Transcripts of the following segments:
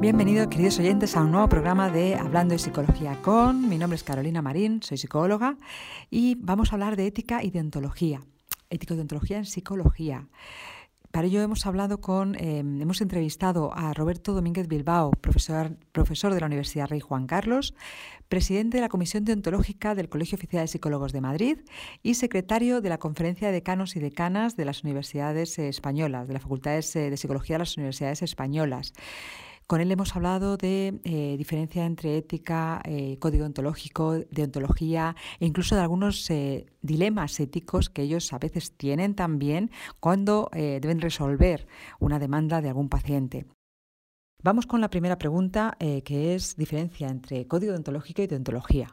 Bienvenidos, queridos oyentes, a un nuevo programa de Hablando de Psicología con. Mi nombre es Carolina Marín, soy psicóloga y vamos a hablar de ética y deontología. Ética y deontología en psicología. Para ello hemos hablado con, eh, hemos entrevistado a Roberto Domínguez Bilbao, profesor, profesor de la Universidad Rey Juan Carlos, presidente de la Comisión Deontológica del Colegio Oficial de Psicólogos de Madrid y secretario de la Conferencia de Decanos y Decanas de las Universidades Españolas, de las Facultades de Psicología de las Universidades Españolas. Con él hemos hablado de eh, diferencia entre ética, eh, código ontológico, deontología e incluso de algunos eh, dilemas éticos que ellos a veces tienen también cuando deben resolver una demanda de algún paciente. Vamos con la primera pregunta, que es diferencia entre código deontológico y deontología.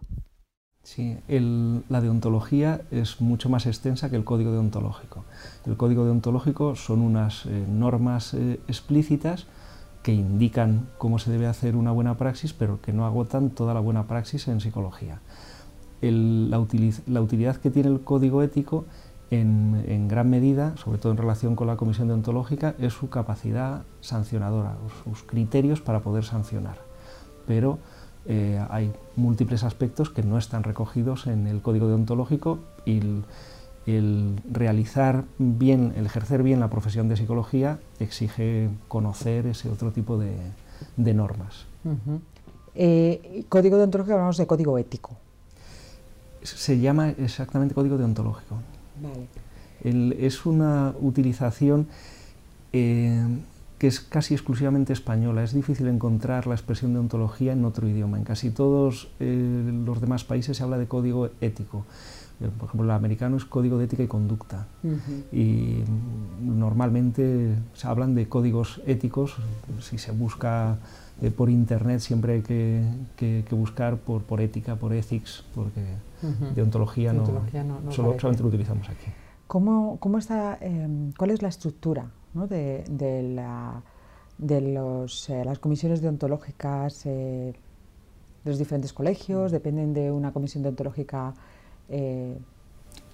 Sí, la deontología es mucho más extensa que el código deontológico. El código deontológico son unas normas explícitas que indican cómo se debe hacer una buena praxis, pero que no agotan toda la buena praxis en psicología. la, utilidad que tiene el código ético en, gran medida, sobre todo en relación con la comisión deontológica, es su capacidad sancionadora, sus criterios para poder sancionar. Pero eh, hay múltiples aspectos que no están recogidos en el código deontológico y realizar bien, el ejercer bien la profesión de psicología exige conocer ese otro tipo de, normas. Eh, código deontológico hablamos de código ético. Se llama exactamente código deontológico. es una utilización eh, que es casi exclusivamente española. Es difícil encontrar la expresión deontología en otro idioma. En casi todos eh, los demás países se habla de código ético. Por ejemplo, el americano es código de ética y conducta. Y normalmente se hablan de códigos éticos. Si se busca eh, por internet, siempre hay que, buscar por, por, ética, por ethics, porque deontología, no, solamente lo utilizamos aquí. ¿Cómo, cómo está, em, ¿Cuál es la estructura de, de, la, de los, eh, las comisiones deontológicas eh, de los diferentes colegios? ¿Dependen de una comisión deontológica? Eh,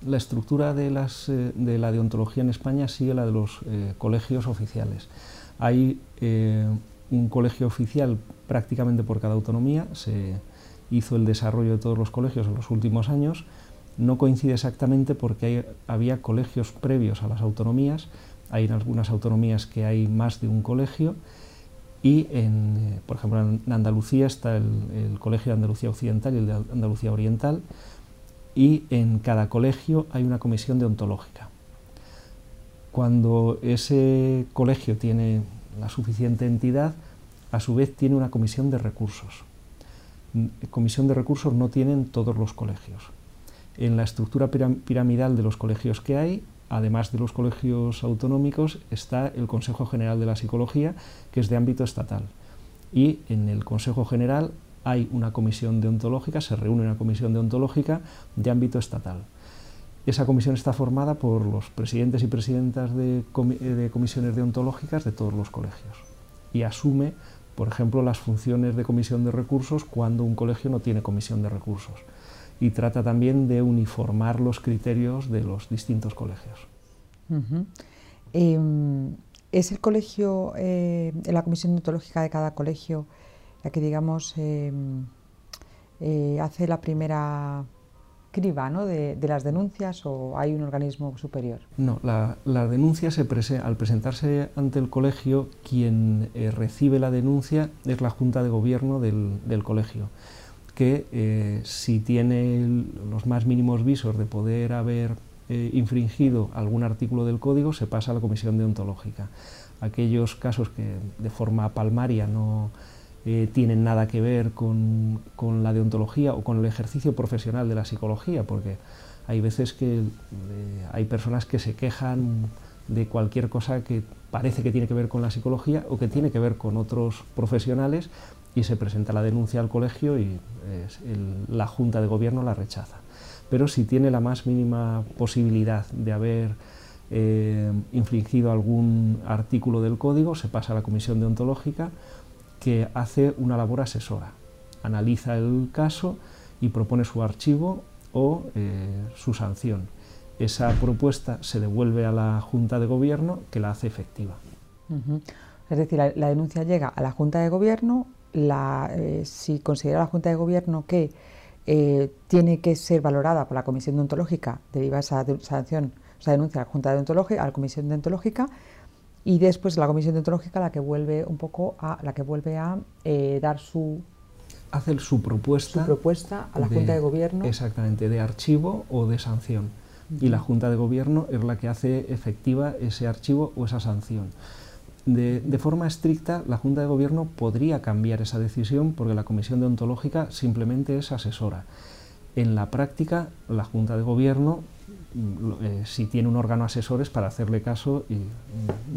la estructura eh, de, la deontología en España sigue la de los eh, colegios oficiales. Hay un colegio oficial prácticamente por cada autonomía, se hizo el desarrollo de todos los colegios en los últimos años, no coincide exactamente porque había colegios previos a las autonomías, hay en algunas autonomías que hay más de un colegio. Y, por ejemplo, en Andalucía está el, el Colegio de Andalucía Occidental y el de Andalucía Oriental, y en cada colegio hay una comisión deontológica. Cuando ese colegio tiene la suficiente entidad, a su vez tiene una comisión de recursos. Comisión de recursos no tienen todos los colegios. En la estructura piramidal de los colegios que hay, además de los colegios autonómicos, está el Consejo General de la Psicología, que es de ámbito estatal. Y en el Consejo General hay una comisión deontológica, se reúne una comisión deontológica de ámbito estatal. Esa comisión está formada por los presidentes y presidentas de, comisiones deontológicas de todos los colegios y asume, por ejemplo, las funciones de comisión de recursos cuando un colegio no tiene comisión de recursos y trata también de uniformar los criterios de los distintos colegios. Em, ¿Es el colegio, eh, la comisión deontológica de cada colegio, la que digamos em, eh, hace la primera criba ¿no? de, las denuncias o hay un organismo superior? No, la, denuncia se al presentarse ante el colegio, quien eh, recibe la denuncia es la Junta de Gobierno del, colegio, que eh, si tiene los más mínimos visos de poder haber infringido algún artículo del código, se pasa a la comisión deontológica. Aquellos casos que de forma palmaria no, eh, tienen nada que ver con, la deontología o con el ejercicio profesional de la psicología, porque hay veces que eh, hay personas que se quejan de cualquier cosa que parece que tiene que ver con la psicología o que tiene que ver con otros profesionales y se presenta la denuncia al colegio y la Junta de Gobierno la rechaza. Pero si tiene la más mínima posibilidad de haber eh, infligido algún artículo del código, se pasa a la comisión deontológica que hace una labor asesora, analiza el caso y propone su archivo o eh, su sanción. Esa propuesta se devuelve a la Junta de Gobierno que la hace efectiva. Es decir, la, denuncia llega a la Junta de Gobierno, eh, si considera la Junta de Gobierno que eh, tiene que ser valorada por la Comisión Deontológica, deriva esa sanción, esa denuncia a la Junta Deontológica, a la Comisión Deontológica, y después la Comisión Deontológica la que vuelve un poco a la que vuelve a eh, dar su hacer su propuesta su propuesta a la Junta de Gobierno exactamente de archivo o de sanción y la Junta de Gobierno es la que hace efectiva ese archivo o esa sanción. De, de, forma estricta, la Junta de Gobierno podría cambiar esa decisión porque la Comisión Deontológica simplemente es asesora. En la práctica, la Junta de Gobierno, eh, si tiene un órgano asesor, es para hacerle caso y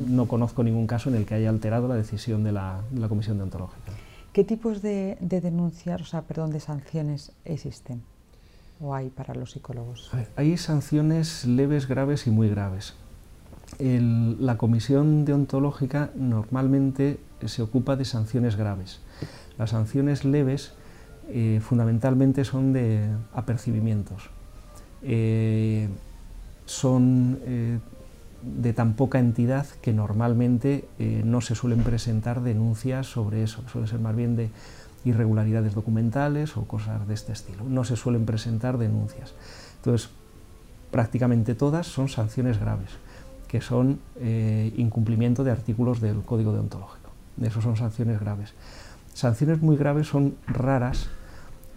no conozco ningún caso en el que haya alterado la decisión de la, de la Comisión Deontológica. ¿Qué tipos de, de denuncias, o sea, perdón, de sanciones existen? o hay para los psicólogos? hay sanciones leves, graves y muy graves. la comisión deontológica normalmente se ocupa de sanciones graves. Las sanciones leves eh, fundamentalmente son de apercibimientos. Eh, son eh, de tan poca entidad que normalmente no se suelen presentar denuncias sobre eso, suele ser más bien de irregularidades documentales o cosas de este estilo. No se suelen presentar denuncias. Entonces, prácticamente todas son sanciones graves, que son eh, incumplimiento de artículos del Código Deontológico. Eso son sanciones graves. Sanciones muy graves son raras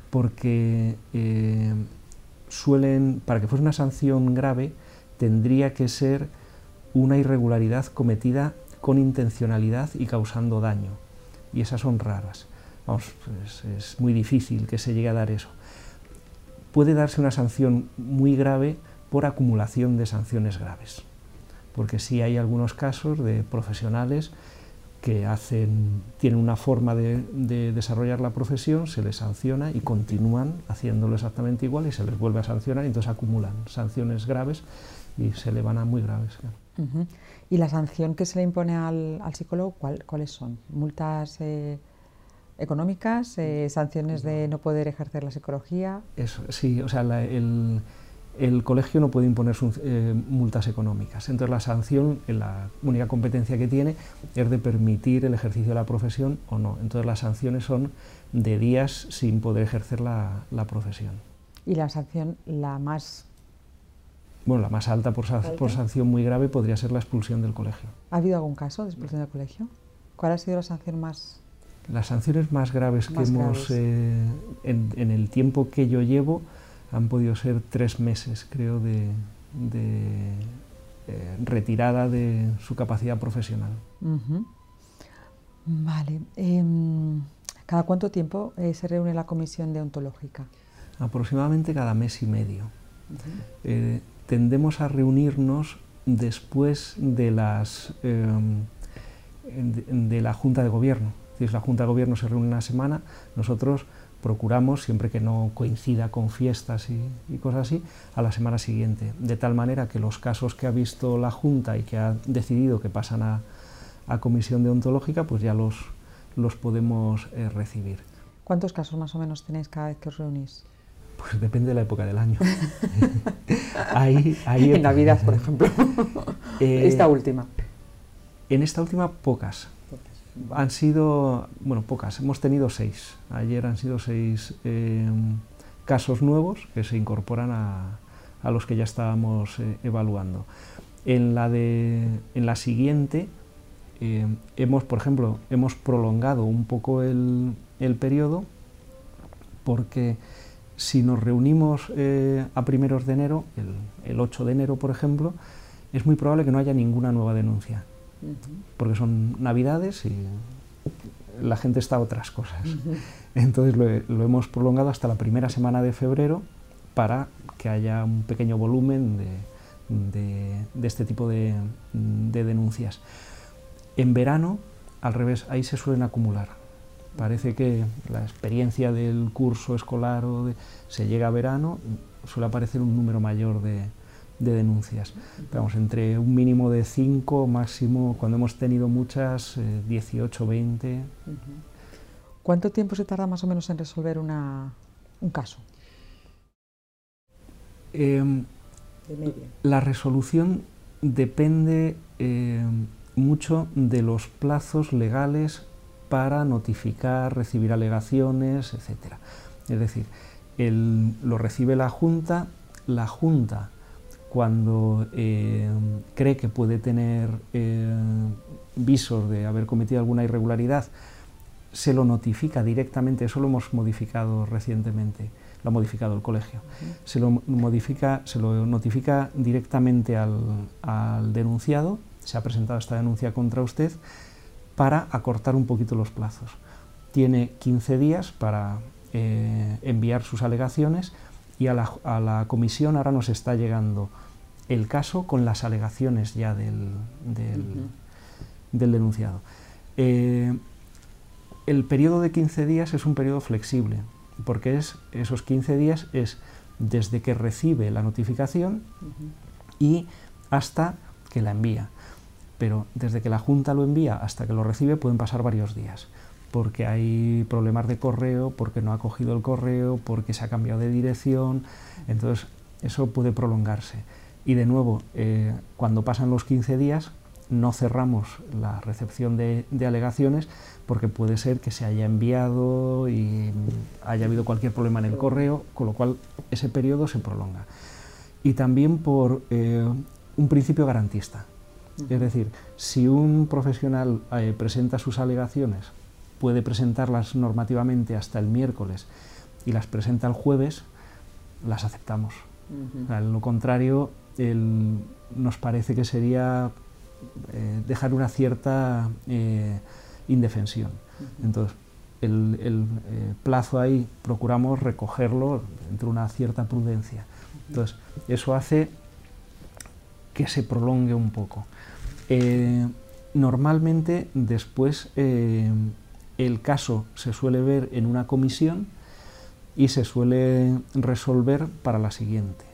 porque eh, suelen, para que fuese una sanción grave, tendría que ser una irregularidad cometida con intencionalidad y causando daño. Y esas son raras. Pues es muy difícil que se llegue a dar eso. Puede darse una sanción muy grave por acumulación de sanciones graves, porque sí hay algunos casos de profesionales que hacen, tienen una forma de, desarrollar la profesión, se les sanciona y continúan haciéndolo exactamente igual y se les vuelve a sancionar y entonces acumulan sanciones graves y se le van a muy graves. ¿Y la sanción que se le impone al, psicólogo, ¿cuáles son? ¿Multas eh, económicas, eh, sanciones de no poder ejercer la psicología. Eso, sí, o sea, el, colegio no puede imponer eh, multas económicas. Entonces la sanción, la única competencia que tiene es de permitir el ejercicio de la profesión o no. Entonces las sanciones son de días sin poder ejercer la, profesión. ¿Y la sanción la más bueno, la más alta por, por, sanción muy grave podría ser la expulsión del colegio. ¿Ha habido algún caso de expulsión del colegio? ¿Cuál ha sido la sanción más las sanciones más graves que hemos, eh, en, el tiempo que yo llevo, han podido ser tres meses, creo, de, eh, retirada de su capacidad profesional. Vale. Em, ¿Cada cuánto tiempo eh, se reúne la comisión deontológica? Aproximadamente cada mes y medio. tendemos a reunirnos después de, las, em, de la Junta de Gobierno si la Junta de Gobierno se reúne una semana, nosotros procuramos, siempre que no coincida con fiestas y, cosas así, a la semana siguiente, de tal manera que los casos que ha visto la Junta y que ha decidido que pasan a, comisión deontológica, pues ya los, los podemos eh, recibir. ¿Cuántos casos más o menos tenéis cada vez que os reunís? Pues depende de la época del año. en Navidad, por ejemplo. Eh, esta última. En esta última, pocas han sido, bueno, pocas, hemos tenido seis. Ayer han sido seis eh, casos nuevos que se incorporan a, los que ya estábamos eh, evaluando. En la, de, en la siguiente, eh, hemos, por ejemplo, hemos prolongado un poco el, periodo porque si nos reunimos a primeros de enero, el, el 8 de enero, por ejemplo, es muy probable que no haya ninguna nueva denuncia porque son navidades y la gente está a otras cosas. Entonces lo, hemos prolongado hasta la primera semana de febrero para que haya un pequeño volumen de, este tipo de, denuncias. En verano, al revés, ahí se suelen acumular. Parece que la experiencia del curso escolar o se llega a verano, suele aparecer un número mayor de, de denuncias. Vamos, entre un mínimo de 5, máximo, cuando hemos tenido muchas, 18, eh, 20. ¿Cuánto tiempo se tarda más o menos en resolver una, un caso? Em, la resolución depende em, mucho de los plazos legales para notificar, recibir alegaciones, etc. Es decir, lo recibe la Junta, la Junta cuando eh, cree que puede tener eh, visos de haber cometido alguna irregularidad, se lo notifica directamente, eso lo hemos modificado recientemente, lo ha modificado el colegio, se, lo modifica, se lo notifica directamente al, denunciado, se ha presentado esta denuncia contra usted, para acortar un poquito los plazos. Tiene 15 días para eh, enviar sus alegaciones y a la, comisión ahora nos está llegando el caso con las alegaciones ya del, del, denunciado. Eh, el periodo de 15 días es un periodo flexible, porque es, esos 15 días es desde que recibe la notificación y hasta que la envía. Pero desde que la Junta lo envía hasta que lo recibe pueden pasar varios días, porque hay problemas de correo, porque no ha cogido el correo, porque se ha cambiado de dirección, entonces eso puede prolongarse. Y de nuevo, eh, cuando pasan los 15 días, no cerramos la recepción de, alegaciones porque puede ser que se haya enviado y haya habido cualquier problema en el correo, con lo cual ese periodo se prolonga. Y también por eh, un principio garantista. Es decir, si un profesional eh, presenta sus alegaciones, puede presentarlas normativamente hasta el miércoles y las presenta el jueves, las aceptamos. lo contrario, nos parece que sería eh, dejar una cierta eh, indefensión. Entonces, el, eh, plazo ahí procuramos recogerlo entre una cierta prudencia. Entonces, eso hace que se prolongue un poco. normalmente, después, el caso se suele ver en una comisión y se suele resolver para la siguiente.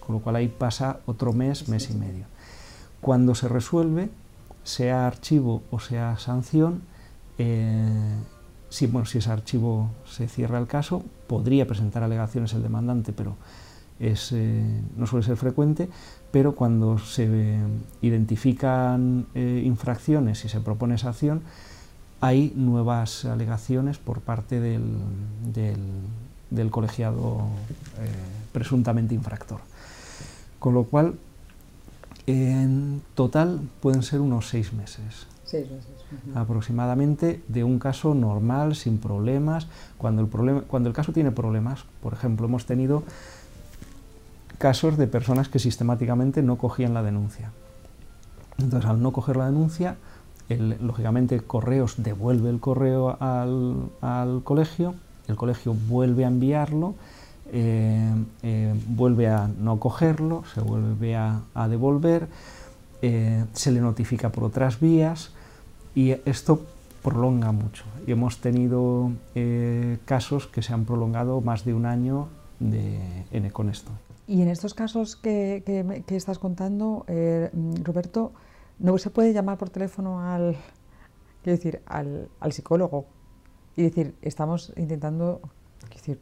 Con lo cual ahí pasa otro mes, mes y medio. Cuando se resuelve, sea archivo o sea sanción, eh, si, bueno, si es archivo se cierra el caso, podría presentar alegaciones el demandante, pero es, eh, no suele ser frecuente, pero cuando se identifican eh, infracciones y se propone esa acción, hay nuevas alegaciones por parte del, del colegiado presuntamente infractor. Con lo cual, en total pueden ser unos seis meses. Seis meses. Aproximadamente de un caso normal, sin problemas. Cuando el, problema, cuando el caso tiene problemas, por ejemplo, hemos tenido casos de personas que sistemáticamente no cogían la denuncia. Entonces, al no coger la denuncia, lógicamente Correos devuelve el correo al, colegio, el colegio vuelve a enviarlo eh, eh, vuelve a no cogerlo, se vuelve a, devolver, eh, se le notifica por otras vías y esto prolonga mucho. Y hemos tenido casos que se han prolongado más de un año con esto. Y en estos casos que, estás contando, Roberto, ¿no se puede llamar por teléfono al, decir, al, al psicólogo y decir, estamos intentando, decir,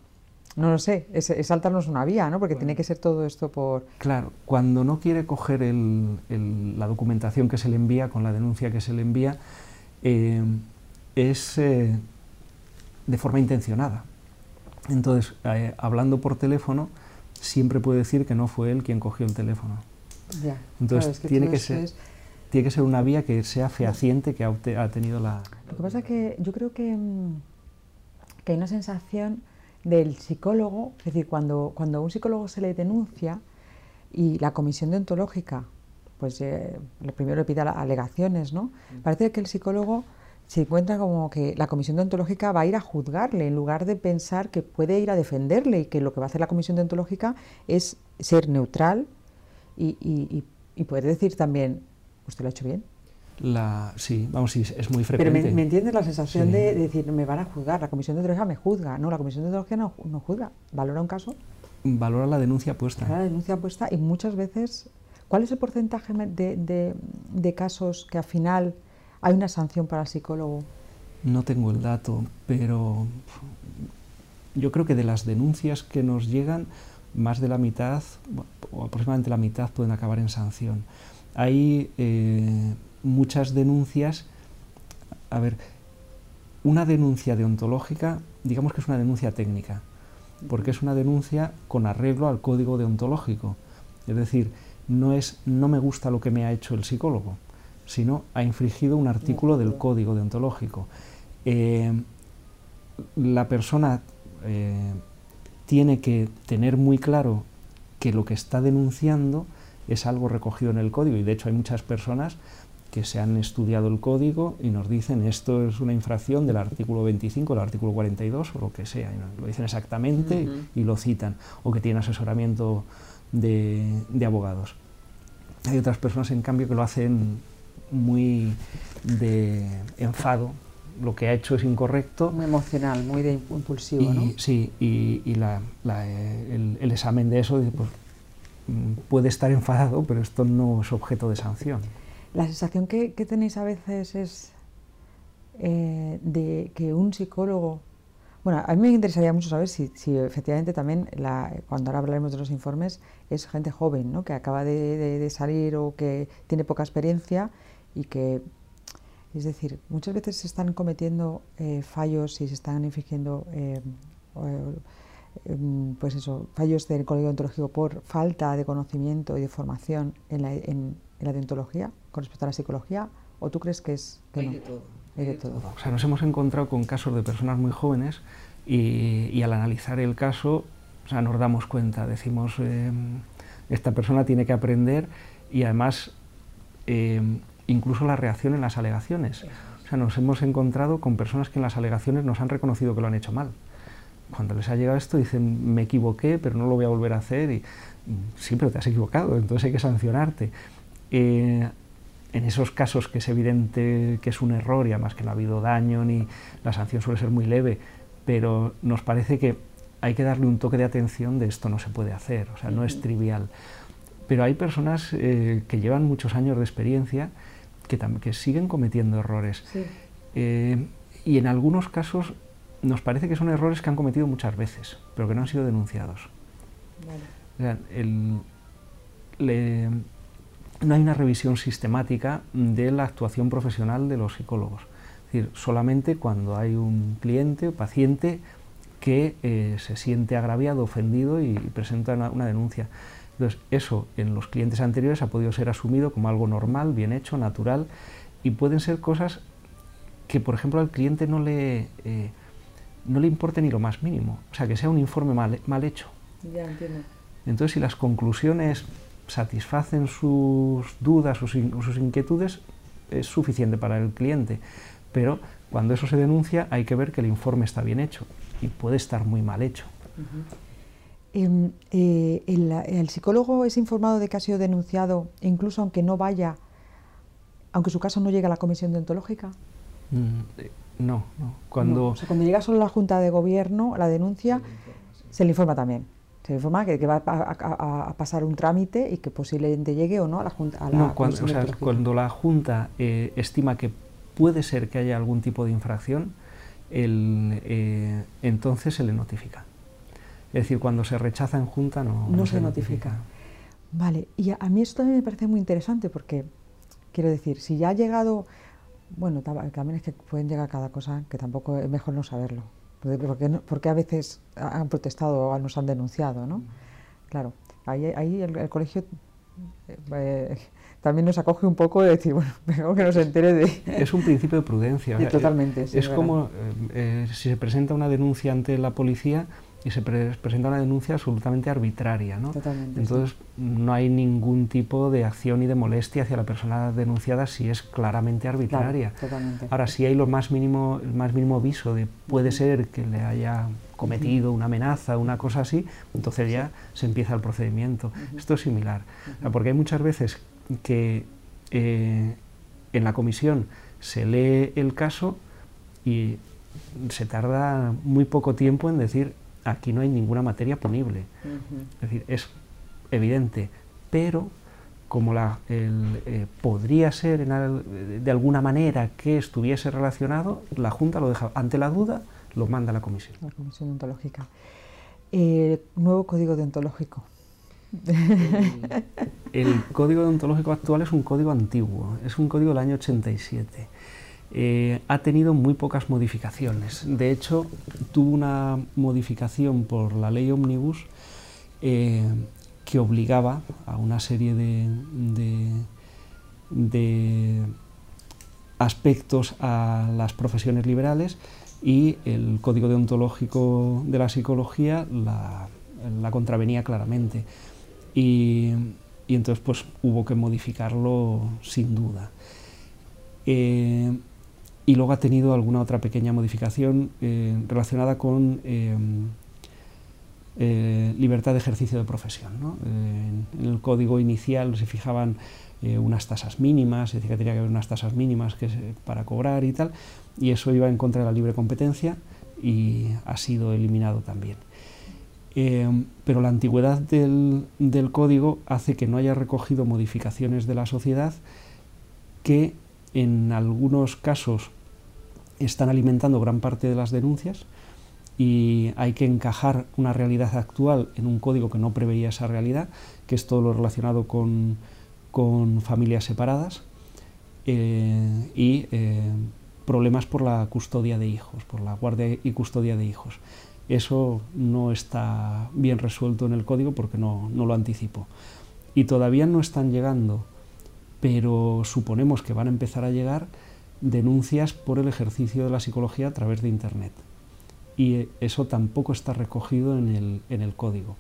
no lo sé, es, saltarnos una vía, ¿no? Porque tiene que ser todo esto por... Claro, cuando no quiere coger la documentación que se le envía con la denuncia que se le envía, eh, es eh, de forma intencionada. Entonces, eh, hablando por teléfono, siempre puede decir que no fue él quien cogió el teléfono. Ya, Entonces, tiene, que ser, tiene que ser una vía que sea fehaciente que ha, tenido la... Lo que pasa es que yo creo que, mm, que hay una sensación del psicólogo, es decir, cuando, cuando a un psicólogo se le denuncia y la comisión deontológica, pues eh, lo primero le pide alegaciones, ¿no? Mm. Parece que el psicólogo se encuentra como que la comisión deontológica va a ir a juzgarle en lugar de pensar que puede ir a defenderle y que lo que va a hacer la comisión deontológica es ser neutral y, y, y poder decir también, usted lo ha hecho bien, la, sí, vamos, sí, es muy frecuente. Pero me, entiendes la sensación de, decir, me van a juzgar, la comisión de deontología me juzga. No, la comisión de deontología no, no juzga, valora un caso. Valora la denuncia puesta. la denuncia puesta y muchas veces, ¿cuál es el porcentaje de, de, de casos que al final hay una sanción para el psicólogo? No tengo el dato, pero yo creo que de las denuncias que nos llegan, más de la mitad, o aproximadamente la mitad, pueden acabar en sanción. Hay eh, muchas denuncias, a ver, una denuncia deontológica, digamos que es una denuncia técnica, porque es una denuncia con arreglo al código deontológico. Es decir, no es no me gusta lo que me ha hecho el psicólogo, sino ha infringido un artículo del código deontológico. Eh, la persona eh, tiene que tener muy claro que lo que está denunciando es algo recogido en el código y de hecho hay muchas personas que se han estudiado el código y nos dicen esto es una infracción del artículo 25, del artículo 42 o lo que sea, lo dicen exactamente y lo citan, o que tienen asesoramiento de, abogados. Hay otras personas, en cambio, que lo hacen muy de enfado, lo que ha hecho es incorrecto. Muy emocional, muy de impulsivo, y, ¿no? Sí, y, el, el, examen de eso pues, puede estar enfadado, pero esto no es objeto de sanción. La sensación que, tenéis a veces es eh, de que un psicólogo... Bueno, a mí me interesaría mucho saber si, efectivamente también, cuando ahora hablaremos de los informes, es gente joven, ¿no? que acaba de, salir o que tiene poca experiencia y que es decir, muchas veces se están cometiendo eh, fallos y se están infringiendo eh, pues eso, fallos del código ontológico por falta de conocimiento y de formación en la, en, en la deontología con respecto a la psicología o tú crees que es que no? de todo. de todo. O sea, nos hemos encontrado con casos de personas muy jóvenes y, al analizar el caso o sea, nos damos cuenta, decimos, em, esta persona tiene que aprender y además em, incluso la reacción en las alegaciones. O sea, nos hemos encontrado con personas que en las alegaciones nos han reconocido que lo han hecho mal. Cuando les ha llegado esto dicen, me equivoqué, pero no lo voy a volver a hacer y sí, pero te has equivocado, entonces hay que sancionarte. Eh, en esos casos que es evidente que es un error y además que no ha habido daño ni la sanción suele ser muy leve, pero nos parece que hay que darle un toque de atención de esto no se puede hacer, o sea, no es trivial. Pero hay personas eh, que llevan muchos años de experiencia que, que siguen cometiendo errores. Eh, y en algunos casos nos parece que son errores que han cometido muchas veces, pero que no han sido denunciados. el, no hay una revisión sistemática de la actuación profesional de los psicólogos. Es decir, solamente cuando hay un cliente o paciente que eh, se siente agraviado, ofendido y, presenta una, denuncia. Entonces, eso en los clientes anteriores ha podido ser asumido como algo normal, bien hecho, natural, y pueden ser cosas que, por ejemplo, al cliente no le, eh, no le importe ni lo más mínimo. O sea, que sea un informe mal, mal hecho. Ya entiendo. Entonces, si las conclusiones satisfacen sus dudas, sus, sus inquietudes, es suficiente para el cliente. Pero cuando eso se denuncia hay que ver que el informe está bien hecho y puede estar muy mal hecho. Em, eh, el, psicólogo es informado de que ha sido denunciado, incluso aunque no vaya, aunque su caso no llegue a la comisión deontológica. Mm, no, no. Cuando, cuando llega solo a la Junta de Gobierno, la denuncia, se le informa también se informa que, que va a, pasar un trámite y que posiblemente llegue o no a la Junta. no, cuando, cuando, la Junta eh, estima que puede ser que haya algún tipo de infracción, el, eh, entonces se le notifica. Es decir, cuando se rechaza en Junta no, no, se, notifica. Vale, y a, mí esto también me parece muy interesante porque, quiero decir, si ya ha llegado, bueno, también es que pueden llegar cada cosa que tampoco es mejor no saberlo porque, porque a veces han protestado o nos han denunciado, ¿no? Claro, ahí, ahí el, colegio eh, también nos acoge un poco de decir, bueno, mejor que nos entere de... Es un principio de prudencia. totalmente, Es como eh, eh, si se presenta una denuncia ante la policía, y se presenta una denuncia absolutamente arbitraria. ¿no? Entonces no hay ningún tipo de acción y de molestia hacia la persona denunciada si es claramente arbitraria. Ahora, si hay lo más mínimo, el más mínimo aviso de puede ser que le haya cometido una amenaza, una cosa así, entonces ya se empieza el procedimiento. Esto es similar, porque hay muchas veces que eh, en la comisión se lee el caso y se tarda muy poco tiempo en decir aquí no hay ninguna materia punible. Es decir, es evidente, pero como la, eh, podría ser de alguna manera que estuviese relacionado, la Junta lo deja ante la duda, lo manda a la comisión. La comisión deontológica. Eh, nuevo código deontológico. El, código deontológico actual es un código antiguo, es un código del año 87. Eh, ha tenido muy pocas modificaciones. De hecho, tuvo una modificación por la ley Omnibus eh, que obligaba a una serie de, aspectos a las profesiones liberales y el código deontológico de la psicología la, contravenía claramente. Y, entonces pues hubo que modificarlo sin duda. Eh, y luego ha tenido alguna otra pequeña modificación eh, relacionada con eh, libertad de ejercicio de profesión. en el código inicial se fijaban unas tasas mínimas, es decir, que tenía que haber unas tasas mínimas que, para cobrar y tal, y eso iba en contra de la libre competencia y ha sido eliminado también. pero la antigüedad del, del, código hace que no haya recogido modificaciones de la sociedad que en algunos casos están alimentando gran parte de las denuncias y hay que encajar una realidad actual en un código que no preveía esa realidad, que es todo lo relacionado con, familias separadas eh, y eh, problemas por la custodia de hijos, por la guardia y custodia de hijos. Eso no está bien resuelto en el código porque no, no lo anticipo. Y todavía no están llegando pero suponemos que van a empezar a llegar denuncias por el ejercicio de la psicología a través de Internet. Y eso tampoco está recogido en el, código.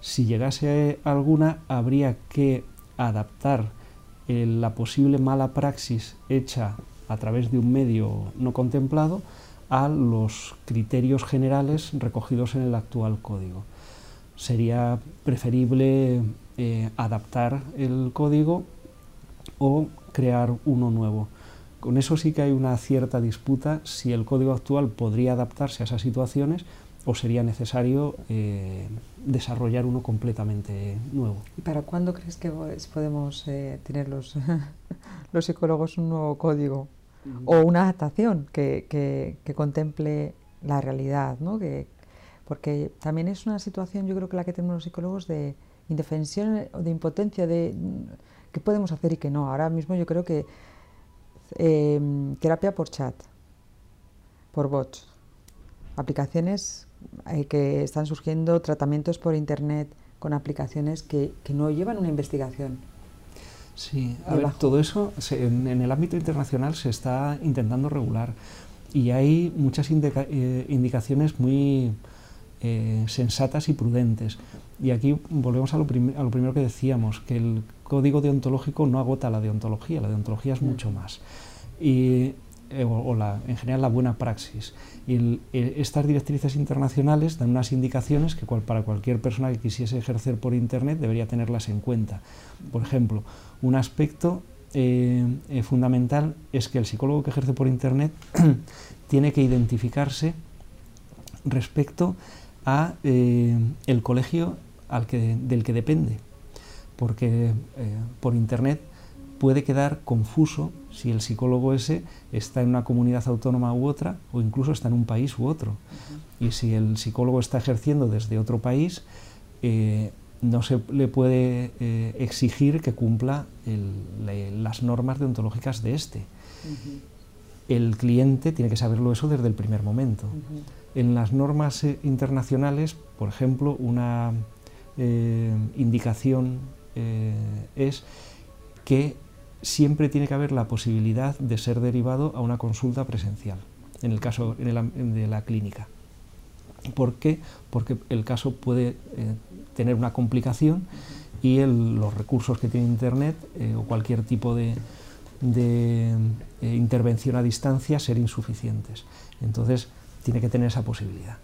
Si llegase alguna, habría que adaptar eh, la posible mala praxis hecha a través de un medio no contemplado a los criterios generales recogidos en el actual código. Sería preferible eh, adaptar el código o crear uno nuevo. Con eso sí que hay una cierta disputa si el código actual podría adaptarse a esas situaciones o sería necesario eh, desarrollar uno completamente nuevo. ¿Y para cuándo crees que podemos eh, tener los, los, psicólogos un nuevo código o una adaptación que, que, contemple la realidad? ¿no? Que, porque también es una situación, yo creo que la que tenemos los psicólogos de indefensión o de impotencia, de qué podemos hacer y qué no. Ahora mismo yo creo que em, terapia por chat, por bots, aplicaciones eh, que están surgiendo, tratamientos por internet con aplicaciones que, no llevan una investigación. Sí, a ver, todo eso en, el ámbito internacional se está intentando regular y hay muchas eh, indicaciones muy eh, sensatas y prudentes. Y aquí volvemos a lo, a lo, primero que decíamos, que el código deontológico no agota la deontología, la deontología es mucho más. Y, eh, o, la, en general la buena praxis. Y eh, estas directrices internacionales dan unas indicaciones que para cualquier persona que quisiese ejercer por Internet debería tenerlas en cuenta. Por ejemplo, un aspecto fundamental es que el psicólogo que ejerce por Internet tiene que identificarse respecto a eh, el colegio al que, del que depende, porque eh, por internet puede quedar confuso si el psicólogo ese está en una comunidad autónoma u otra o incluso está en un país u otro. Y si el psicólogo está ejerciendo desde otro país, eh, no se le puede exigir que cumpla las normas deontológicas de este. El cliente tiene que saberlo eso desde el primer momento. En las normas eh, internacionales, por ejemplo, una eh, indicación eh, es que siempre tiene que haber la posibilidad de ser derivado a una consulta presencial, en el caso de la clínica. ¿Por qué? Porque el caso puede tener una complicación y los recursos que tiene Internet o cualquier tipo de, intervención a distancia ser insuficientes. Entonces, tiene que tener esa posibilidad.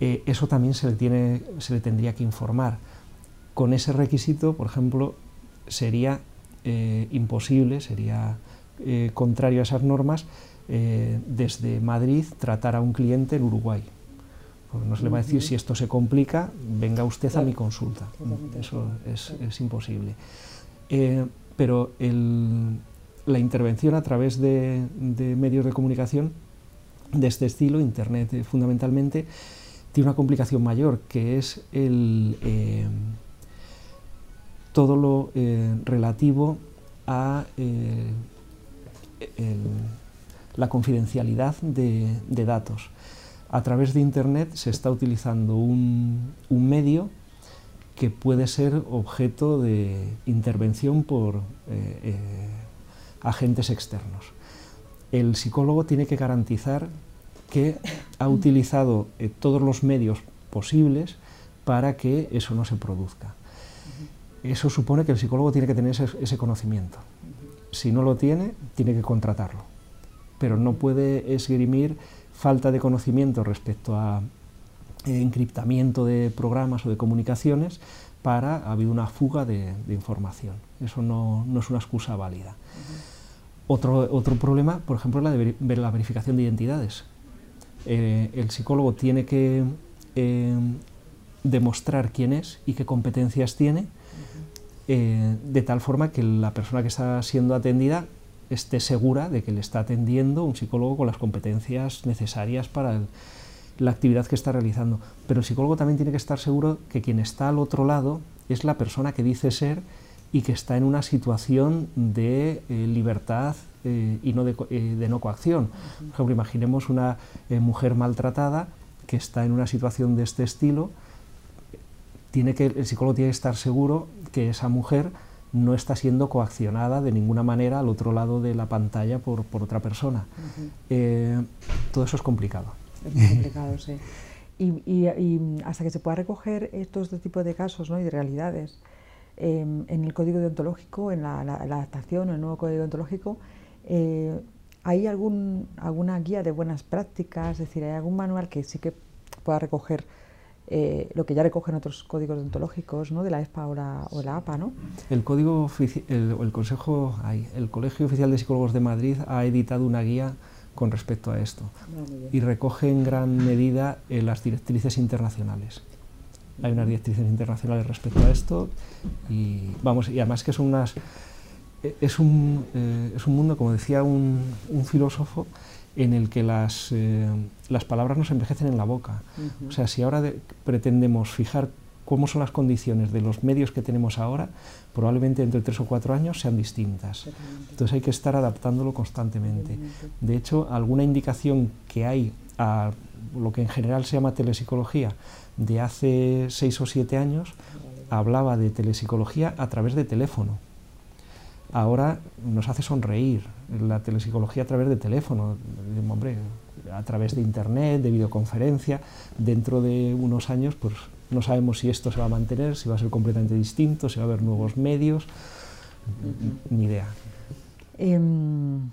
Eh, eso también se le, tiene, se le tendría que informar. Con ese requisito, por ejemplo, sería eh, imposible, sería eh, contrario a esas normas, desde Madrid tratar a un cliente en Uruguay. Porque no se le va a decir, si esto se complica, venga usted a mi consulta. Eso es, imposible. pero la intervención a través de medios de comunicación de este estilo, Internet eh, fundamentalmente, tiene una complicación mayor, que es el, eh, todo lo eh, relativo a eh, la confidencialidad de, datos. A través de Internet se está utilizando un, medio que puede ser objeto de intervención por agentes externos. El psicólogo tiene que garantizar que ha utilizado todos los medios posibles para que eso no se produzca. Eso supone que el psicólogo tiene que tener ese, conocimiento. Si no lo tiene, tiene que contratarlo. Pero no puede esgrimir falta de conocimiento respecto a eh, encriptamiento de programas o de comunicaciones para ha habido una fuga de, información. Eso no, es una excusa válida. otro, otro, problema, por ejemplo, es la, de la verificación de identidades. Eh, el psicólogo tiene que eh, demostrar quién es y qué competencias tiene, eh, de tal forma que la persona que está siendo atendida esté segura de que le está atendiendo un psicólogo con las competencias necesarias para la actividad que está realizando. Pero el psicólogo también tiene que estar seguro que quien está al otro lado es la persona que dice ser y que está en una situación de eh, libertad eh, y no de, de, no coacción. Por ejemplo, imaginemos una mujer maltratada que está en una situación de este estilo tiene que, el psicólogo tiene que estar seguro que esa mujer no está siendo coaccionada de ninguna manera al otro lado de la pantalla por, otra persona. Eh, todo eso es complicado. Es complicado, sí. Y, hasta que se pueda recoger estos tipos de casos ¿no? y de realidades em, en el código deontológico, en la, adaptación, en el nuevo código deontológico, eh, ¿hay algún, alguna guía de buenas prácticas? Es decir, ¿hay algún manual que sí que pueda recoger eh, lo que ya recogen otros códigos deontológicos ¿no? de la ESPA o la, o la APA. ¿no? El, código el, el, Consejo, el Colegio Oficial de Psicólogos de Madrid ha editado una guía con respecto a esto ah, y recoge en gran medida eh, las directrices internacionales. Hay unas directrices internacionales respecto a esto y, vamos, y además que son unas... Eh, es un, es un mundo, como decía un, un filósofo, en el que las, eh, las palabras nos envejecen en la boca. O sea, si ahora pretendemos fijar cómo son las condiciones de los medios que tenemos ahora, probablemente entre tres o cuatro años sean distintas. Entonces hay que estar adaptándolo constantemente. De hecho, alguna indicación que hay a lo que en general se llama telepsicología de hace seis o siete años, hablaba de telepsicología a través de teléfono ahora nos hace sonreír la telepsicología a través de teléfono, hombre, a través de internet, de videoconferencia. Dentro de unos años, pues no sabemos si esto se va a mantener, si va a ser completamente distinto, si va a haber nuevos medios, ni idea. Em,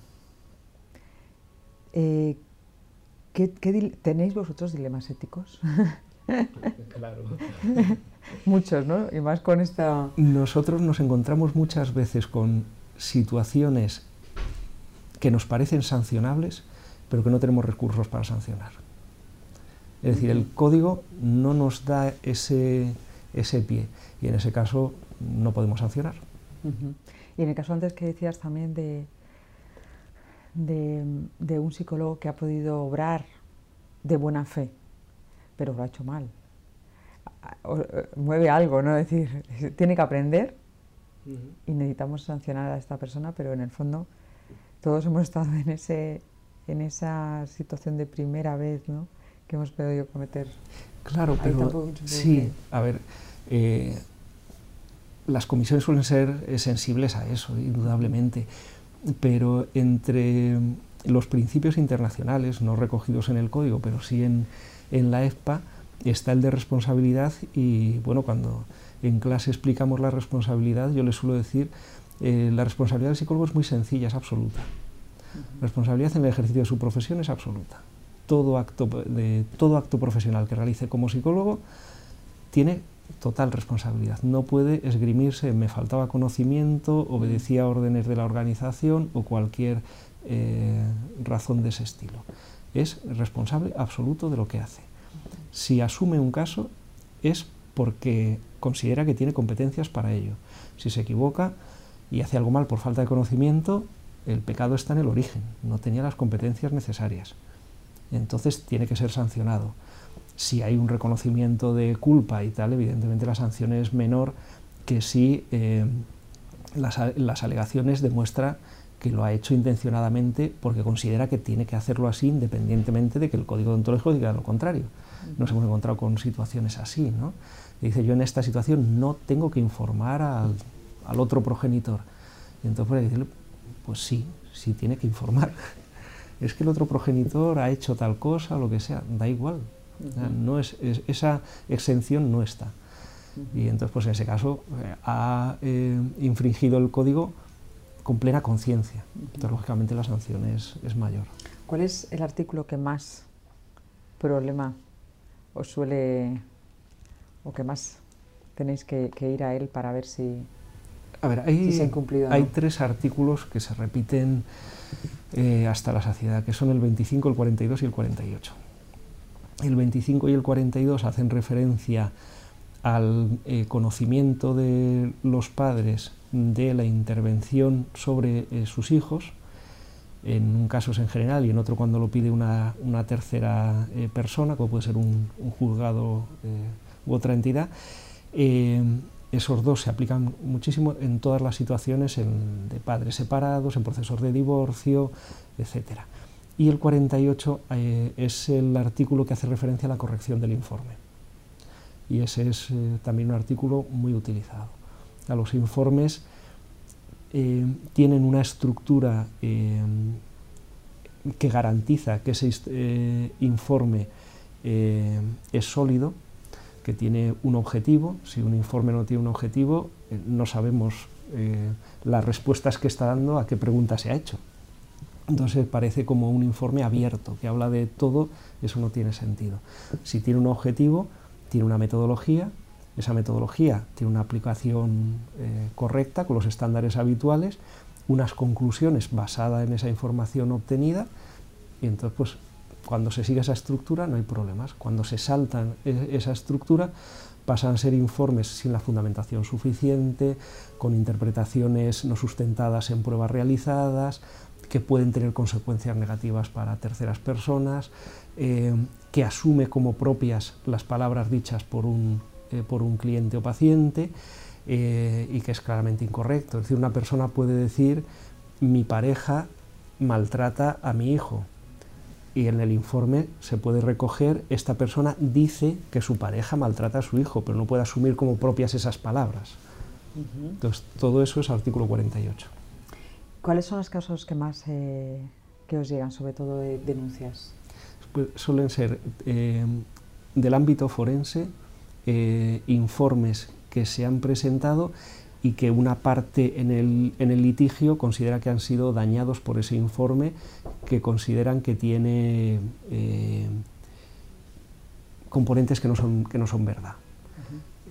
eh, ¿Tenéis vosotros dilemas éticos? claro. Muchos, ¿no? Y más con esta... Nosotros nos encontramos muchas veces con situaciones que nos parecen sancionables, pero que no tenemos recursos para sancionar. Es decir, el código no nos da ese, ese pie y en ese caso no podemos sancionar. Y en el caso antes que decías también de, de, de, un psicólogo que ha podido obrar de buena fe, pero lo ha hecho mal. Eh, mueve algo, ¿no? Es decir, tiene que aprender y necesitamos sancionar a esta persona, pero en el fondo todos hemos estado en, ese, en esa situación de primera vez, ¿no? Que hemos podido cometer. Claro, pero sí, a ver, eh, las comisiones suelen ser eh, sensibles a eso, indudablemente, pero entre los principios internacionales, no recogidos en el código, pero sí en, en la EFPA, está el de responsabilidad y bueno, cuando en clase explicamos la responsabilidad, yo les suelo decir, eh, la responsabilidad del psicólogo es muy sencilla, es absoluta. La responsabilidad en el ejercicio de su profesión es absoluta. Todo acto, de, todo acto profesional que realice como psicólogo tiene total responsabilidad. No puede esgrimirse, me faltaba conocimiento, obedecía órdenes de la organización o cualquier eh, razón de ese estilo. Es responsable absoluto de lo que hace si asume un caso es porque considera que tiene competencias para ello. Si se equivoca y hace algo mal por falta de conocimiento, el pecado está en el origen, no tenía las competencias necesarias. Entonces tiene que ser sancionado. Si hay un reconocimiento de culpa y tal, evidentemente la sanción es menor que si eh, las, las, alegaciones demuestran que lo ha hecho intencionadamente porque considera que tiene que hacerlo así independientemente de que el código deontológico diga lo contrario. Nos hemos encontrado con situaciones así, ¿no? dice, yo en esta situación no tengo que informar al, al otro progenitor. Y entonces puede decirle, pues sí, sí tiene que informar. es que el otro progenitor ha hecho tal cosa o lo que sea, da igual. no es, esa exención no está. Y entonces, pues en ese caso, eh, ha eh, infringido el código con plena conciencia. Entonces, lógicamente, la sanción es, es, mayor. ¿Cuál es el artículo que más problema os suele, o que más tenéis que, ir a él para ver si, a ver, hay, se ha incumplido? Hay tres artículos que se repiten eh, hasta la saciedad, que son el 25, el 42 y el 48. El 25 y el 42 hacen referencia al eh, conocimiento de los padres de la intervención sobre eh, sus hijos, en un caso es en general y en otro cuando lo pide una, tercera persona, como puede ser un, juzgado u otra entidad, esos dos se aplican muchísimo en todas las situaciones de padres separados, en procesos de divorcio, etc. Y el 48 eh, es el artículo que hace referencia a la corrección del informe. Y ese es eh, también un artículo muy utilizado. A los informes eh, tienen una estructura que garantiza que ese informe es sólido, que tiene un objetivo. Si un informe no tiene un objetivo, eh, no sabemos eh, las respuestas que está dando a qué pregunta se ha hecho. Entonces parece como un informe abierto, que habla de todo, eso no tiene sentido. Si tiene un objetivo, tiene una metodología, esa metodología tiene una aplicación eh, correcta con los estándares habituales, unas conclusiones basadas en esa información obtenida, y entonces pues cuando se sigue esa estructura no hay problemas. Cuando se saltan e, esa estructura pasan a ser informes sin la fundamentación suficiente, con interpretaciones no sustentadas en pruebas realizadas, que pueden tener consecuencias negativas para terceras personas, eh, que asume como propias las palabras dichas por un, eh, por un cliente o paciente eh, y que es claramente incorrecto. Es decir, una persona puede decir mi pareja maltrata a mi hijo, y en el informe se puede recoger, esta persona dice que su pareja maltrata a su hijo, pero no puede asumir como propias esas palabras. Entonces, todo eso es artículo 48. ¿Cuáles son los casos que más eh, que os llegan, sobre todo de denuncias? Pues suelen ser eh, del ámbito forense, eh, informes que se han presentado y que una parte en el, en el, litigio considera que han sido dañados por ese informe, que consideran que tiene eh, componentes que no son, que no son verdad.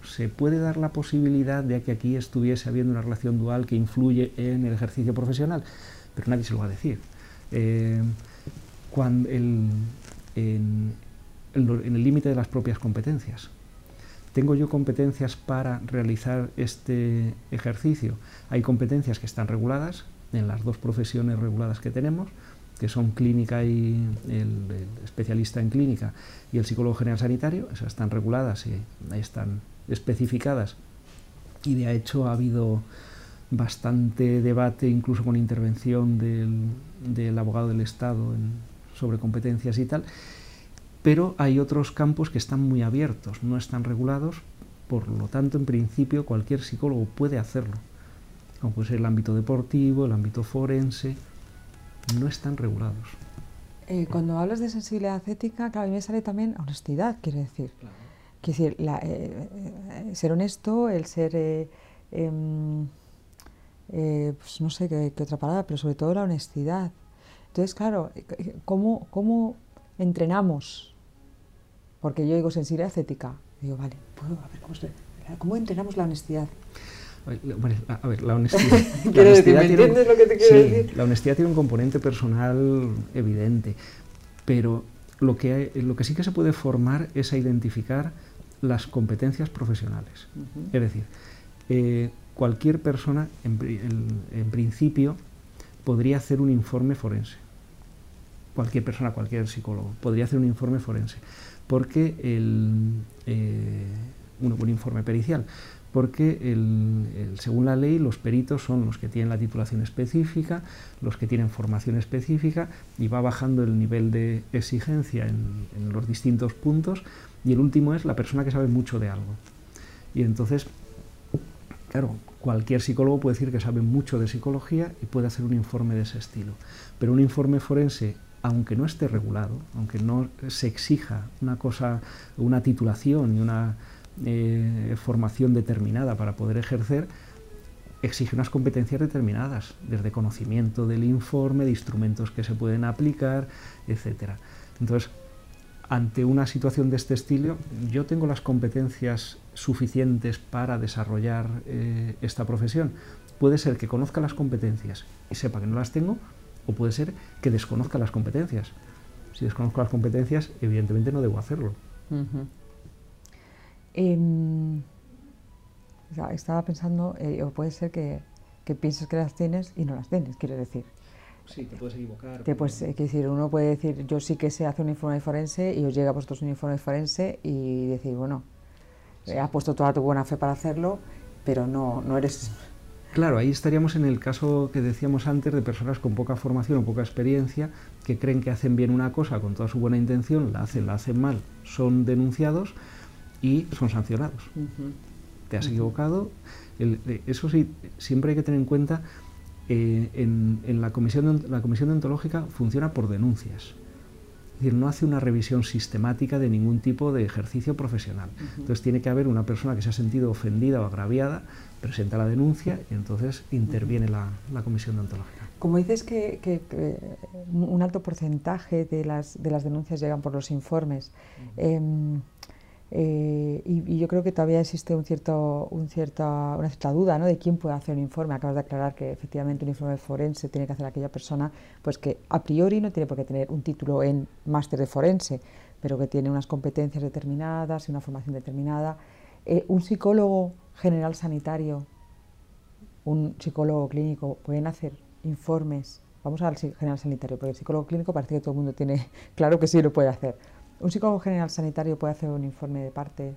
Se puede dar la posibilidad de que aquí estuviese habiendo una relación dual que influye en el ejercicio profesional, pero nadie se lo va a decir. Eh, cuando en el límite de las propias competencias. ¿Tengo yo competencias para realizar este ejercicio? Hay competencias que están reguladas en las dos profesiones reguladas que tenemos, que son clínica y el, especialista en clínica y el psicólogo general sanitario, esas están reguladas y están especificadas y de hecho ha habido bastante debate, incluso con intervención del, abogado del Estado sobre competencias y tal, pero hay otros campos que están muy abiertos, no están regulados, por lo tanto, en principio, cualquier psicólogo puede hacerlo, como puede ser el ámbito deportivo, el ámbito forense, no están regulados. Eh, cuando hablas de sensibilidad ética, claro, a mí me sale también honestidad, quiere decir. decir, la, eh, eh, ser honesto, el ser, em, pues no sé qué, otra palabra, pero sobre todo la honestidad. Entonces, claro, ¿cómo, cómo entrenamos porque yo digo sensibilidad ética. Digo, vale, a ver, ¿cómo, ¿cómo entrenamos la honestidad? a ver, la honestidad. la honestidad tiene, lo que te quiero decir? La honestidad tiene un componente personal evidente, pero lo que, lo que sí que se puede formar es a identificar las competencias profesionales. Es decir, eh, cualquier persona, en, en, principio, podría hacer un informe forense. Cualquier persona, cualquier psicólogo, podría hacer un informe forense porque el, eh, un, informe pericial, porque según la ley los peritos son los que tienen la titulación específica, los que tienen formación específica y va bajando el nivel de exigencia en, los distintos puntos y el último es la persona que sabe mucho de algo. Y entonces, claro, cualquier psicólogo puede decir que sabe mucho de psicología y puede hacer un informe de ese estilo, pero un informe forense aunque no esté regulado, aunque no se exija una cosa, una titulación y una eh, formación determinada para poder ejercer, exige unas competencias determinadas, desde conocimiento del informe, de instrumentos que se pueden aplicar, etc. Entonces, ante una situación de este estilo, yo tengo las competencias suficientes para desarrollar eh, esta profesión. Puede ser que conozca las competencias y sepa que no las tengo, o puede ser que desconozca las competencias. Si desconozco las competencias, evidentemente no debo hacerlo. Em, estaba pensando, eh, o puede ser que, pienses que las tienes y no las tienes, quiero decir. Sí, te puedes equivocar. Te puedes, eh, decir, uno puede decir, yo sí que sé hacer un informe forense y os llega a vosotros un informe forense y decir, bueno, has puesto toda tu buena fe para hacerlo, pero no, no eres Claro, ahí estaríamos en el caso que decíamos antes de personas con poca formación o poca experiencia que creen que hacen bien una cosa con toda su buena intención, la hacen, la hacen mal, son denunciados y son sancionados. Te has equivocado. Eh, eso sí, siempre hay que tener en cuenta, eh, en, la, comisión la comisión deontológica funciona por denuncias. Es decir, no hace una revisión sistemática de ningún tipo de ejercicio profesional. Entonces tiene que haber una persona que se ha sentido ofendida o agraviada, presenta la denuncia y entonces interviene la, comisión deontológica. Como dices que, un alto porcentage de las, de las denuncias llegan por los informes, eh, y, yo creo que todavía existe un cierto, un cierta, una cierta duda ¿no? de quién puede hacer un informe. Acabas de aclarar que efectivamente un informe forense tiene que hacer aquella persona pues que a priori no tiene por qué tener un título en máster de forense, pero que tiene unas competencias determinadas y una formación determinada. Eh, un psicólogo general sanitario, un psicólogo clínico pueden hacer informes. Vamos al general sanitario, porque el psicólogo clínico parece que todo el mundo tiene claro que sí lo puede hacer ¿Un psicólogo general sanitario puede hacer un informe de parte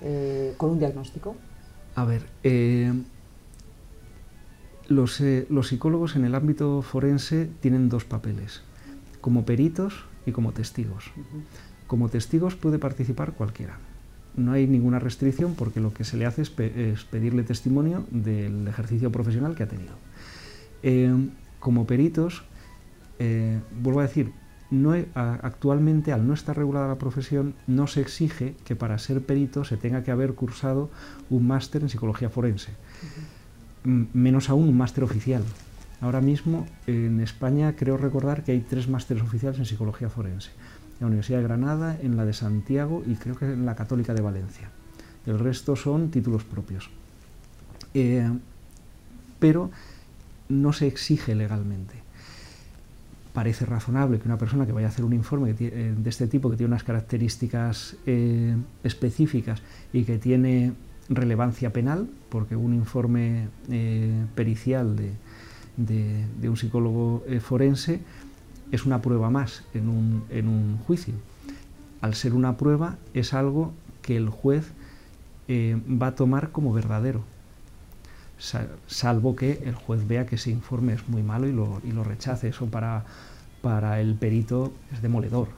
eh, con un diagnóstico? A ver, eh, los, eh, los, psicólogos en el ámbito forense tienen dos papeles, como peritos y como testigos. Como testigos puede participar cualquiera. No hay ninguna restricción porque lo que se le hace es, es pedirle testimonio del ejercicio profesional que ha tenido. como peritos, vuelvo a decir, no, actualmente, al no estar regulada la profesión, no se exige que para ser perito se tenga que haber cursado un máster en psicología forense, menos aún un máster oficial. Ahora mismo en España creo recordar que hay tres másteres oficiales en psicología forense. En la Universidad de Granada, en la de Santiago y creo que en la Católica de Valencia. El resto son títulos propios. Eh, pero no se exige legalmente parece razonable que una persona que vaya a hacer un informe eh, de este tipo, que tiene unas características eh, específicas y que tiene relevancia penal, porque un informe eh, pericial de, un psicólogo forense es una prueba más en un, en un, juicio. Al ser una prueba es algo que el juez va a tomar como verdadero, salvo que el juez vea que ese informe es muy malo y lo, y lo rechace. Eso para el perito es demoledor.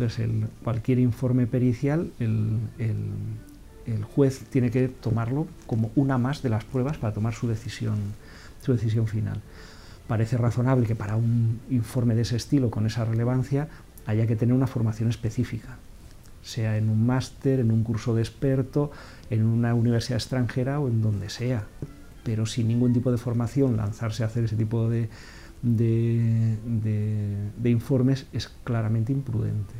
Entonces, cualquier informe pericial, el, juez tiene que tomarlo como una más de las pruebas para tomar su decisión, su decisión final. Parece razonable que para un informe de ese estilo, con esa relevancia, haya que tener una formación específica, sea en un máster, en un curso de experto, en una universidad extranjera o en donde sea. Pero sin ningún tipo de formación, lanzarse a hacer ese tipo de, de, informes es claramente imprudente.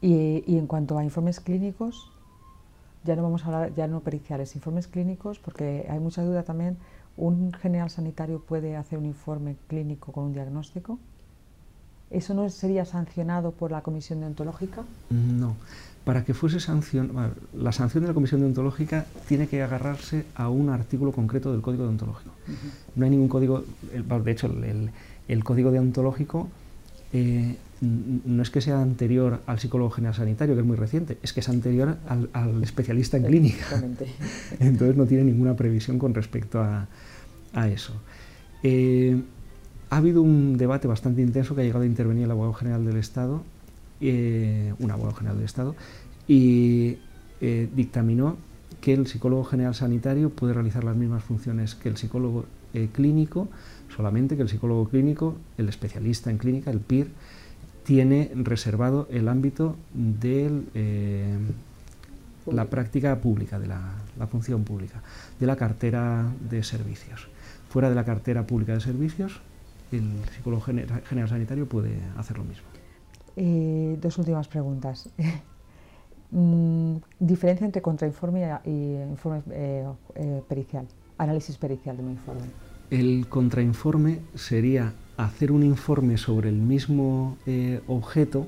y, en cuanto a informes clínicos, ya no vamos a hablar, ya no periciales, informes clínicos, porque hay mucha duda también, ¿un general sanitario puede hacer un informe clínico con un diagnóstico? ¿Eso no sería sancionado por la comisión deontológica? No para que fuese sanción, la sanción de la comisión deontológica tiene que agarrarse a un artículo concreto del código deontológico. No hay ningún código, de hecho, el, código deontológico eh, no es que sea anterior al psicólogo general sanitario, que es muy reciente, es que es anterior al, especialista en clínica. Entonces no tiene ninguna previsión con respecto a, eso. Eh, ha habido un debate bastante intenso que ha llegado a intervenir el abogado general del Estado, eh, un abogado general del Estado, y eh, dictaminó que el psicólogo general sanitario puede realizar las mismas funciones que el psicólogo clínico, solamente que el psicólogo clínico, el especialista en clínica, el PIR, tiene reservado el ámbito de eh, la práctica pública, de la, función pública, de la cartera de servicios. Fuera de la cartera pública de servicios, el psicólogo general, sanitario puede hacer lo mismo. Eh, dos últimas preguntas. Mm, diferencia entre contrainforme y informe eh, pericial, análisis pericial de un informe. El contrainforme sería hacer un informe sobre el mismo eh, objeto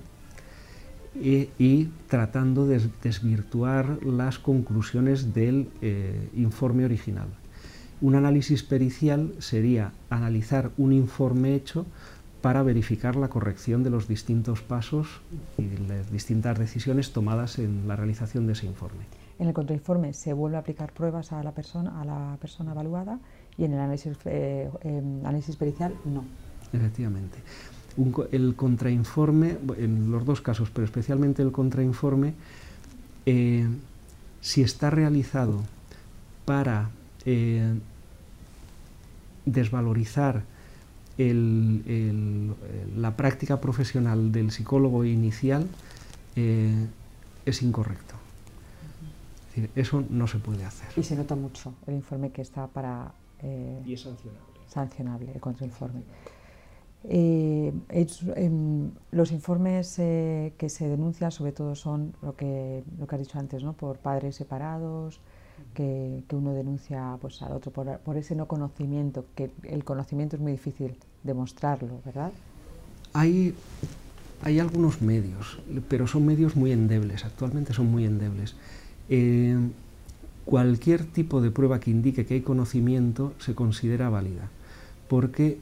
eh, y tratando de desvirtuar las conclusiones del eh, informe original. Un análisis pericial sería analizar un informe hecho para verificar la corrección de los distintos pasos y las distintas decisiones tomadas en la realización de ese informe. En el contrainforme se vuelve a aplicar pruebas a la persona, a la persona evaluada y en el análisis, análisis pericial no. Efectivamente. el contrainforme, en los dos casos, pero especialmente el contrainforme, eh, si está realizado para eh, desvalorizar la práctica profesional del psicólogo inicial, eh, es incorrecto. eso no se puede hacer. Y se nota mucho el informe que está para... y es sancionable. Sancionable, el contrainforme. Eh, em, los informes eh, que se denuncian sobre todo son lo que, lo que has dicho antes, ¿no? por padres separados, que, uno denuncia pues, al otro por, ese no conocimiento, que el conocimiento es muy difícil demostrarlo, ¿verdad? Hay, hay algunos medios, pero son medios muy endebles, actualmente son muy endebles. Eh, cualquier tipo de prueba que indique que hay conocimiento se considera válida, porque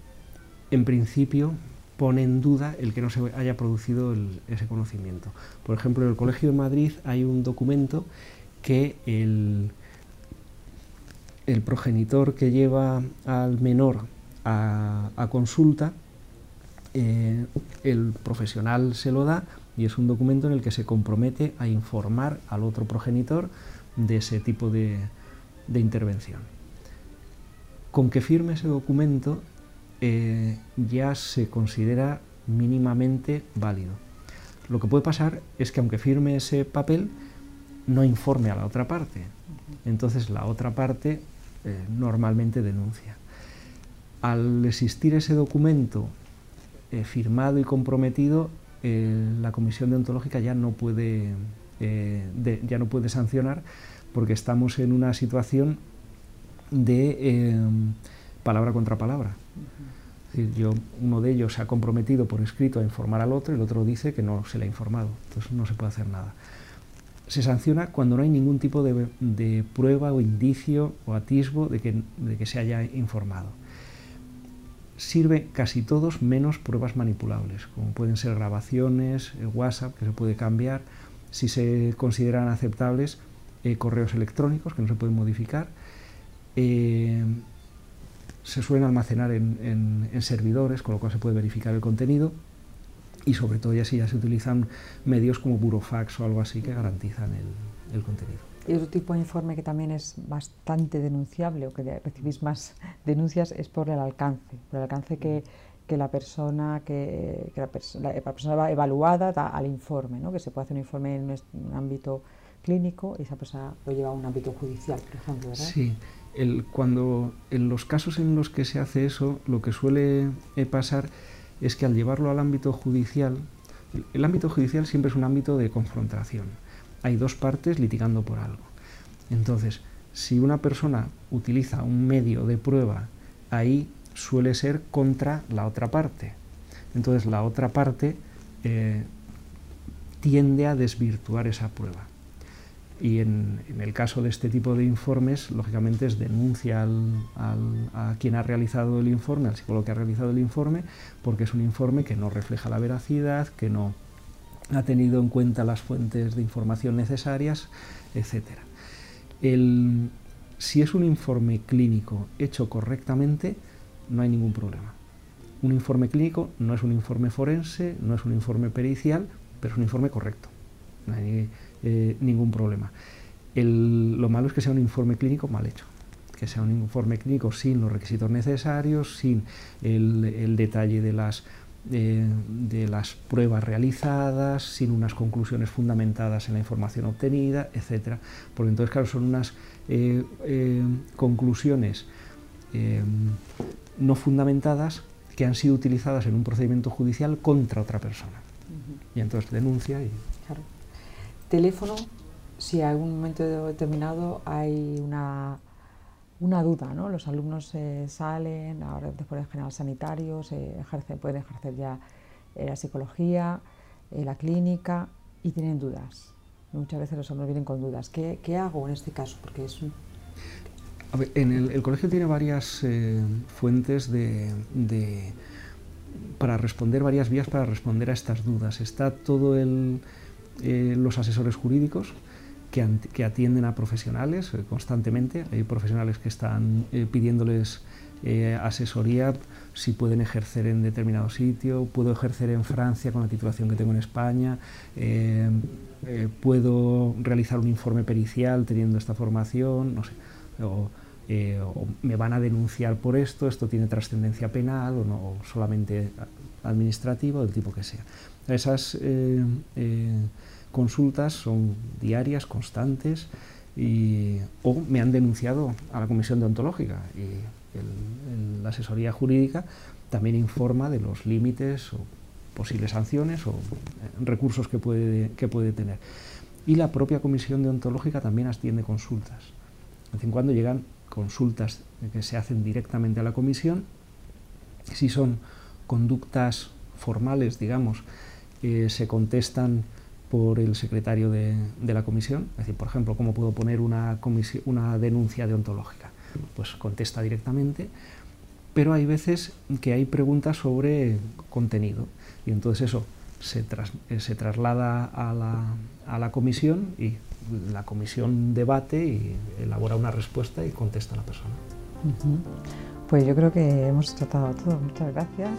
en principio pone en duda el que no se haya producido ese conocimiento. Por ejemplo, en el Colegio de Madrid hay un documento que el, el progenitor que lleva al menor a, consulta, eh, el profesional se lo da y es un documento en el que se compromete a informar al otro progenitor de ese tipo de, intervención. Con que firme ese documento eh, ya se considera mínimamente válido. Lo que puede pasar es que aunque firme ese papel, no informe a la otra parte. Entonces la otra parte eh, normalmente denuncia. Al existir ese documento eh, firmado y comprometido, la comisión deontológica ya no puede ya no puede sancionar porque estamos en una situación de palabra contra palabra yo, uno de ellos se ha comprometido por escrito a informar al otro y el otro dice que no se le ha informado, entonces no se puede hacer nada. Se sanciona cuando no hay ningún tipo de, prueba o indicio o atisbo de que, de que se haya informado. Sirve casi todos menos pruebas manipulables, como pueden ser grabaciones, el WhatsApp, que se puede cambiar, si se consideran aceptables, eh, correos electrónicos, que no se pueden modificar, eh, se suelen almacenar en, servidores, con lo cual se puede verificar el contenido y sobre todo ya si ya se utilizan medios como Burofax o algo así que garantizan el, contenido. Y otro tipo de informe que también es bastante denunciable o que recibís más denuncias es por el alcance, por el alcance que, la persona que, la, persona evaluada da al informe, ¿no? que se puede hacer un informe en un ámbito clínico y esa persona lo lleva a un ámbito judicial, por ejemplo, ¿verdad? Sí, cuando en los casos en los que se hace eso, lo que suele eh, pasar es que al llevarlo al ámbito judicial, el ámbito judicial siempre es un ámbito de confrontación. Hay dos partes litigando por algo. Entonces, si una persona utiliza un medio de prueba, ahí suele ser contra la otra parte. Entonces, la otra parte eh, tiende a desvirtuar esa prueba. Y en, el caso de este tipo de informes, lógicamente es denuncia a quien ha realizado el informe, al psicólogo que ha realizado el informe, porque es un informe que no refleja la veracidad, que no ha tenido en cuenta las fuentes de información necesarias, etc. si es un informe clínico hecho correctamente, no hay ningún problema. Un informe clínico no es un informe forense, no es un informe pericial, pero es un informe correcto. No hay eh, ningún problema. lo malo es que sea un informe clínico mal hecho, que sea un informe clínico sin los requisitos necesarios, sin el, detalle de las, eh, de las pruebas realizadas, sin unas conclusiones fundamentadas en la información obtenida, etc. Porque entonces, claro, son unas eh, conclusiones no fundamentadas que han sido utilizadas en un procedimiento judicial contra otra persona. Y entonces denuncia y... Teléfono, si en algún momento determinado hay una, una duda, ¿no? Los alumnos eh, salen, ahora después de general sanitario, pueden ejercer ya eh, la psicología, eh, la clínica y tienen dudas. Muchas veces los alumnos vienen con dudas. ¿Qué, qué hago en este caso? Porque es un, en el, colegio tiene varias fuentes de, para responder, varias vías para responder a estas dudas. Está todo el, eh, los asesores jurídicos que, atienden a profesionales eh, constantemente. Hay profesionales que están pidiéndoles asesoría si pueden ejercer en determinado sitio, puedo ejercer en Francia con la titulación que tengo en España, puedo realizar un informe pericial teniendo esta formación, no sé eh, o, me van a denunciar por esto, esto tiene trascendencia penal o no solamente administrativa, del tipo que sea. Esas eh, eh, consultas son diarias, constantes, y, o me han denunciado a la comisión deontológica y la asesoría jurídica también informa de los límites o posibles sanciones o recursos que puede, que puede tener. Y la propia comisión deontológica también atiende consultas. De vez en cuando llegan consultas que se hacen directamente a la comisión. Si son conductas formales, digamos, eh, se contestan por el secretario de, la comisión. Es decir, por ejemplo, ¿cómo puedo poner una, una denuncia deontológica? Pues contesta directamente, pero hay veces que hay preguntas sobre contenido y entonces eso se, eh, se traslada a la, a la comisión y la comisión debate y elabora una respuesta y contesta a la persona. Pues yo creo que hemos tratado todo. Muchas gracias.